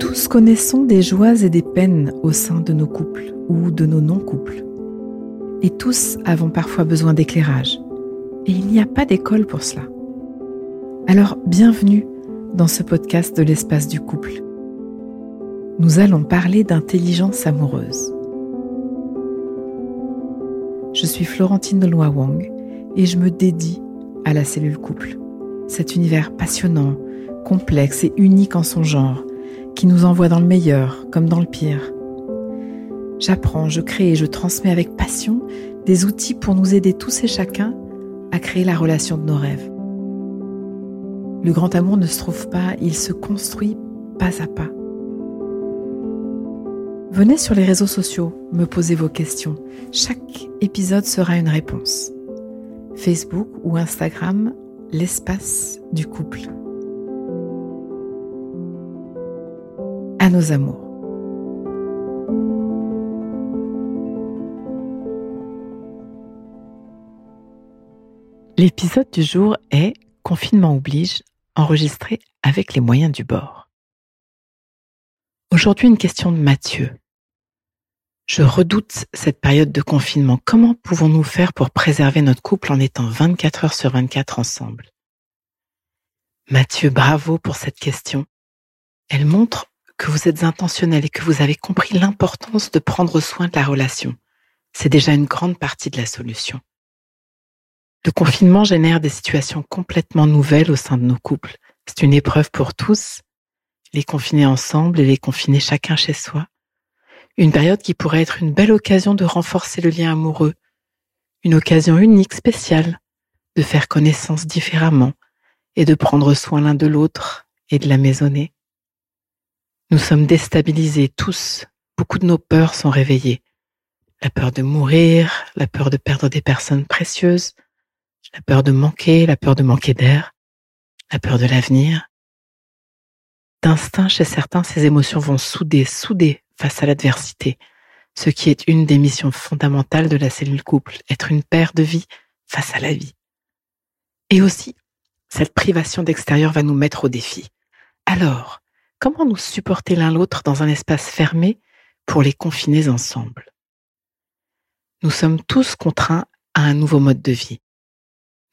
Tous connaissons des joies et des peines au sein de nos couples ou de nos non-couples. Et tous avons parfois besoin d'éclairage. Et il n'y a pas d'école pour cela. Alors bienvenue dans ce podcast de l'espace du couple. Nous allons parler d'intelligence amoureuse. Je suis Florentine de Wang et je me dédie à la cellule couple. Cet univers passionnant, complexe et unique en son genre, qui nous envoie dans le meilleur comme dans le pire. J'apprends, je crée et je transmets avec passion des outils pour nous aider tous et chacun à créer la relation de nos rêves. Le grand amour ne se trouve pas, il se construit pas à pas. Venez sur les réseaux sociaux, me poser vos questions. Chaque épisode sera une réponse. Facebook ou Instagram, l'espace du couple. Nos amours. L'épisode du jour est Confinement oblige, enregistré avec les moyens du bord. Aujourd'hui, une question de Mathieu. Je redoute cette période de confinement. Comment pouvons-nous faire pour préserver notre couple en étant 24 heures sur 24 ensemble? Mathieu, bravo pour cette question. Elle montre que vous êtes intentionnel et que vous avez compris l'importance de prendre soin de la relation. C'est déjà une grande partie de la solution. Le confinement génère des situations complètement nouvelles au sein de nos couples. C'est une épreuve pour tous, les confiner ensemble et les confiner chacun chez soi. Une période qui pourrait être une belle occasion de renforcer le lien amoureux, une occasion unique, spéciale, de faire connaissance différemment et de prendre soin l'un de l'autre et de la maisonner. Nous sommes déstabilisés tous, beaucoup de nos peurs sont réveillées. La peur de mourir, la peur de perdre des personnes précieuses, la peur de manquer, la peur de manquer d'air, la peur de l'avenir. D'instinct, chez certains, ces émotions vont souder, souder face à l'adversité, ce qui est une des missions fondamentales de la cellule couple, être une paire de vie face à la vie. Et aussi, cette privation d'extérieur va nous mettre au défi. Alors, comment nous supporter l'un l'autre dans un espace fermé pour les confiner ensemble? Nous sommes tous contraints à un nouveau mode de vie.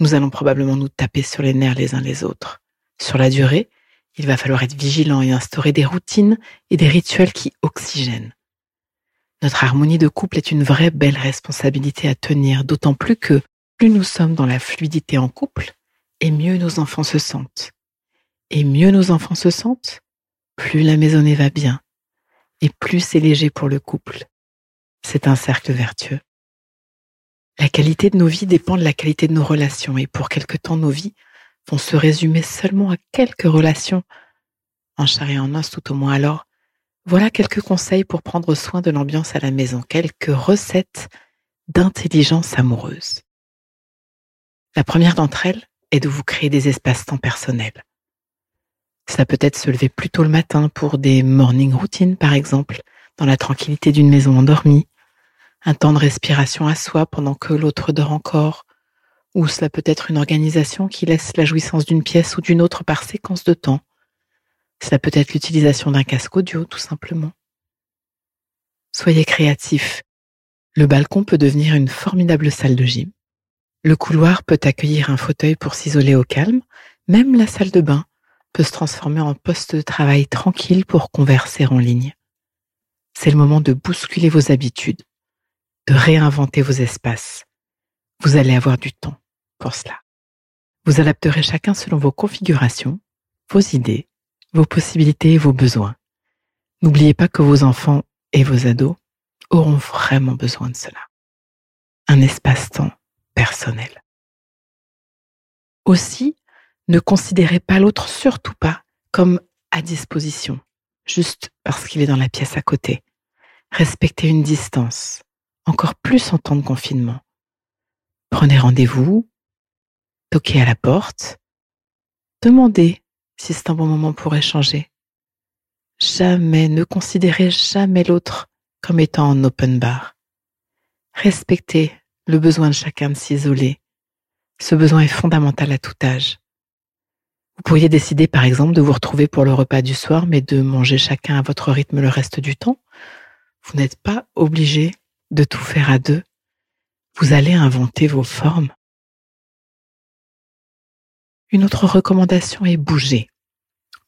Nous allons probablement nous taper sur les nerfs les uns les autres. Sur la durée, il va falloir être vigilant et instaurer des routines et des rituels qui oxygènent. Notre harmonie de couple est une vraie belle responsabilité à tenir, d'autant plus que plus nous sommes dans la fluidité en couple, et mieux nos enfants se sentent. Et mieux nos enfants se sentent, plus la maisonnée va bien, et plus c'est léger pour le couple. C'est un cercle vertueux. La qualité de nos vies dépend de la qualité de nos relations, et pour quelque temps nos vies vont se résumer seulement à quelques relations en chair et en os tout au moins. Alors, voilà quelques conseils pour prendre soin de l'ambiance à la maison, quelques recettes d'intelligence amoureuse. La première d'entre elles est de vous créer des espaces-temps personnels. Ça peut être se lever plus tôt le matin pour des morning routines, par exemple, dans la tranquillité d'une maison endormie, un temps de respiration à soi pendant que l'autre dort encore, ou cela peut être une organisation qui laisse la jouissance d'une pièce ou d'une autre par séquence de temps. Cela peut être l'utilisation d'un casque audio, tout simplement. Soyez créatifs. Le balcon peut devenir une formidable salle de gym. Le couloir peut accueillir un fauteuil pour s'isoler au calme. Même la salle de bain peut se transformer en poste de travail tranquille pour converser en ligne. C'est le moment de bousculer vos habitudes, de réinventer vos espaces. Vous allez avoir du temps pour cela. Vous adapterez chacun selon vos configurations, vos idées, vos possibilités et vos besoins. N'oubliez pas que vos enfants et vos ados auront vraiment besoin de cela. Un espace-temps personnel. Aussi, ne considérez pas l'autre surtout pas comme à disposition, juste parce qu'il est dans la pièce à côté. Respectez une distance, encore plus en temps de confinement. Prenez rendez-vous, toquez à la porte, demandez si c'est un bon moment pour échanger. Jamais, ne considérez jamais l'autre comme étant en open bar. Respectez le besoin de chacun de s'isoler. Ce besoin est fondamental à tout âge. Vous pourriez décider par exemple de vous retrouver pour le repas du soir, mais de manger chacun à votre rythme le reste du temps. Vous n'êtes pas obligé de tout faire à deux. Vous allez inventer vos formes. Une autre recommandation est bouger.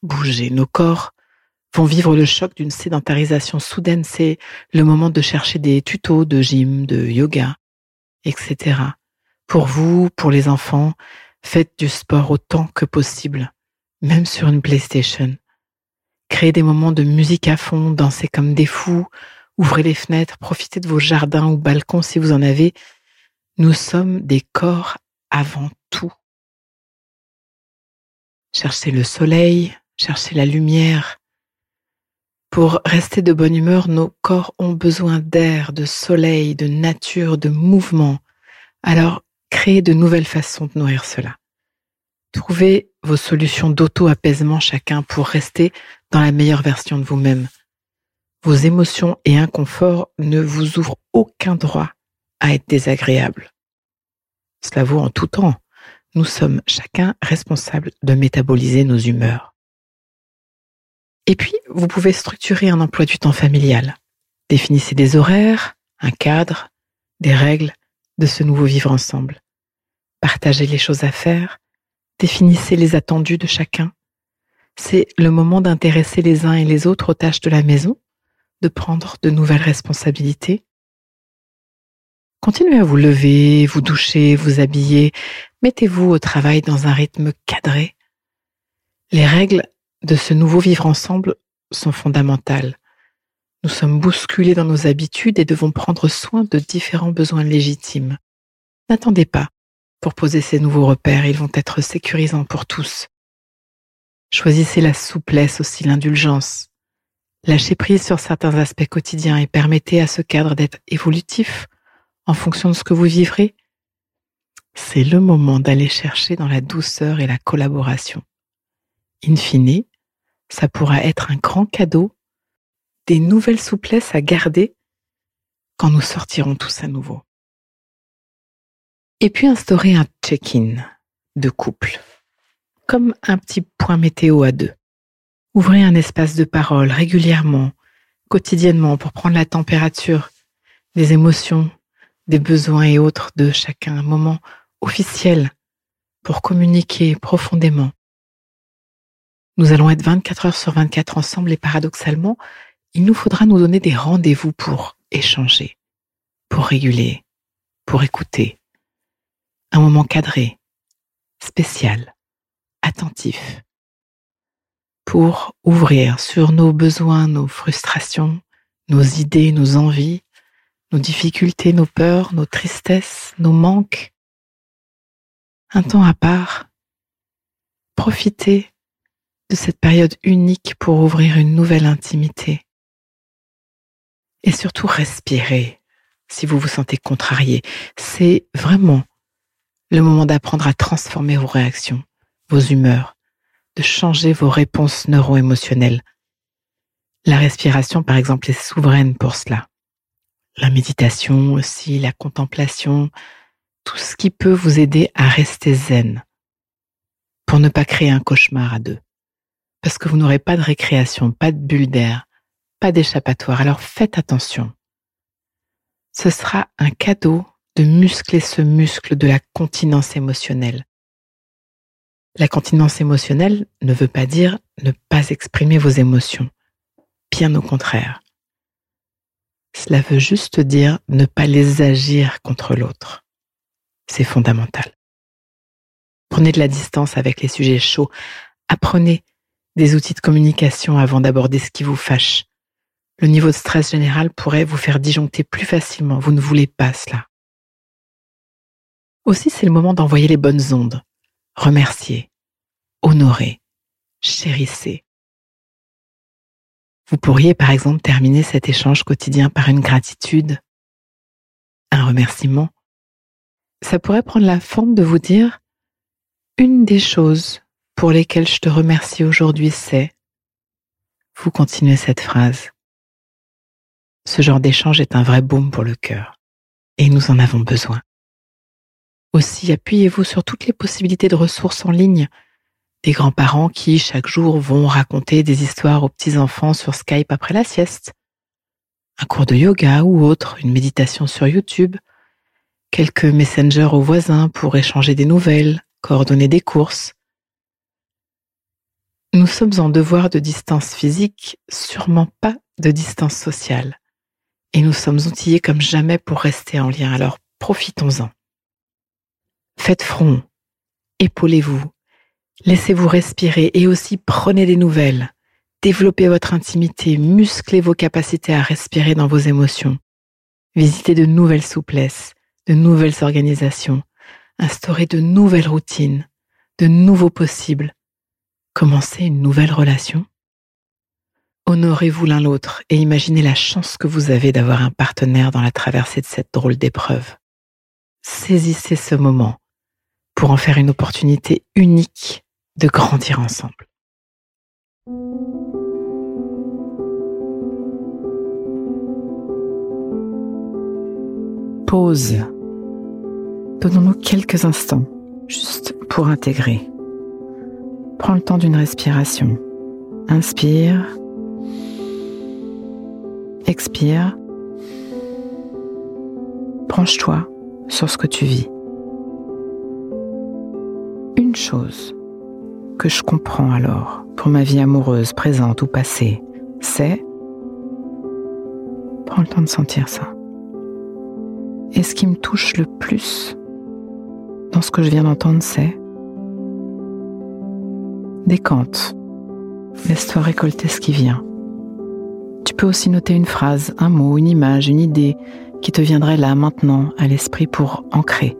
Bouger. Nos corps vont vivre le choc d'une sédentarisation soudaine. C'est le moment de chercher des tutos de gym, de yoga, etc. Pour vous, pour les enfants, faites du sport autant que possible, même sur une PlayStation. Créez des moments de musique à fond, dansez comme des fous, ouvrez les fenêtres, profitez de vos jardins ou balcons si vous en avez. Nous sommes des corps avant tout. Cherchez le soleil, cherchez la lumière. Pour rester de bonne humeur, nos corps ont besoin d'air, de soleil, de nature, de mouvement. Alors, créez de nouvelles façons de nourrir cela. Trouvez vos solutions d'auto-apaisement chacun pour rester dans la meilleure version de vous-même. Vos émotions et inconforts ne vous ouvrent aucun droit à être désagréables. Cela vaut en tout temps. Nous sommes chacun responsables de métaboliser nos humeurs. Et puis, vous pouvez structurer un emploi du temps familial. Définissez des horaires, un cadre, des règles de ce nouveau vivre ensemble. Partagez les choses à faire, définissez les attendus de chacun. C'est le moment d'intéresser les uns et les autres aux tâches de la maison, de prendre de nouvelles responsabilités. Continuez à vous lever, vous doucher, vous habiller, mettez-vous au travail dans un rythme cadré. Les règles de ce nouveau vivre ensemble sont fondamentales. Nous sommes bousculés dans nos habitudes et devons prendre soin de différents besoins légitimes. N'attendez pas pour poser ces nouveaux repères, ils vont être sécurisants pour tous. Choisissez la souplesse aussi, l'indulgence. Lâchez prise sur certains aspects quotidiens et permettez à ce cadre d'être évolutif en fonction de ce que vous vivrez. C'est le moment d'aller chercher dans la douceur et la collaboration. In fine, ça pourra être un grand cadeau, des nouvelles souplesses à garder quand nous sortirons tous à nouveau. Et puis instaurer un check-in de couple, comme un petit point météo à deux. Ouvrez un espace de parole régulièrement, quotidiennement, pour prendre la température des émotions, des besoins et autres de chacun, un moment officiel pour communiquer profondément. Nous allons être 24 heures sur 24 ensemble et paradoxalement, il nous faudra nous donner des rendez-vous pour échanger, pour réguler, pour écouter, un moment cadré, spécial, attentif, pour ouvrir sur nos besoins, nos frustrations, nos idées, nos envies, nos difficultés, nos peurs, nos tristesses, nos manques. Un temps à part, profitez de cette période unique pour ouvrir une nouvelle intimité. Et surtout respirer si vous vous sentez contrarié. C'est vraiment le moment d'apprendre à transformer vos réactions, vos humeurs, de changer vos réponses neuro-émotionnelles. La respiration, par exemple, est souveraine pour cela. La méditation aussi, la contemplation, tout ce qui peut vous aider à rester zen pour ne pas créer un cauchemar à deux. Parce que vous n'aurez pas de récréation, pas de bulle d'air, pas d'échappatoire. Alors faites attention. Ce sera un cadeau de muscler ce muscle de la continence émotionnelle. La continence émotionnelle ne veut pas dire ne pas exprimer vos émotions. Bien au contraire. Cela veut juste dire ne pas les agir contre l'autre. C'est fondamental. Prenez de la distance avec les sujets chauds. Apprenez des outils de communication avant d'aborder ce qui vous fâche. Le niveau de stress général pourrait vous faire disjoncter plus facilement. Vous ne voulez pas cela. Aussi, c'est le moment d'envoyer les bonnes ondes. Remercier, honorer, chérissez. Vous pourriez par exemple terminer cet échange quotidien par une gratitude, un remerciement. Ça pourrait prendre la forme de vous dire une des choses pour lesquelles je te remercie aujourd'hui, c'est vous continuez cette phrase. Ce genre d'échange est un vrai baume pour le cœur et nous en avons besoin. Aussi, appuyez-vous sur toutes les possibilités de ressources en ligne, Des grands-parents qui, chaque jour, vont raconter des histoires aux petits-enfants sur Skype après la sieste. Un cours de yoga ou autre, une méditation sur YouTube. Quelques messengers aux voisins pour échanger des nouvelles, coordonner des courses. Nous sommes en devoir de distance physique, sûrement pas de distance sociale. Et nous sommes outillés comme jamais pour rester en lien, alors profitons-en. Faites front, épaulez-vous, laissez-vous respirer et aussi prenez des nouvelles. Développez votre intimité, musclez vos capacités à respirer dans vos émotions. Visitez de nouvelles souplesses, de nouvelles organisations, instaurez de nouvelles routines, de nouveaux possibles. Commencez une nouvelle relation. Honorez-vous l'un l'autre et imaginez la chance que vous avez d'avoir un partenaire dans la traversée de cette drôle d'épreuve. Saisissez ce moment pour en faire une opportunité unique de grandir ensemble. Pause. Donnons-nous quelques instants, juste pour intégrer. Prends le temps d'une respiration. Inspire. Expire. Branche-toi sur ce que tu vis une chose que je comprends alors pour ma vie amoureuse, présente ou passée, c'est... Prends le temps de sentir ça. Et ce qui me touche le plus dans ce que je viens d'entendre, c'est... Décante. Laisse-toi récolter ce qui vient. Tu peux aussi noter une phrase, un mot, une image, une idée qui te viendrait là maintenant à l'esprit pour ancrer,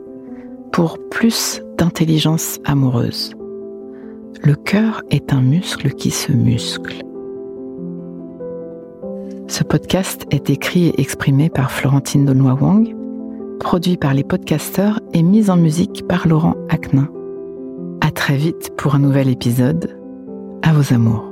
pour plus d'intelligence amoureuse. Le cœur est un muscle qui se muscle. Ce podcast est écrit et exprimé par Florentine Dolnois Wang, produit par les podcasteurs et mis en musique par Laurent Aknin. À très vite pour un nouvel épisode. À vos amours.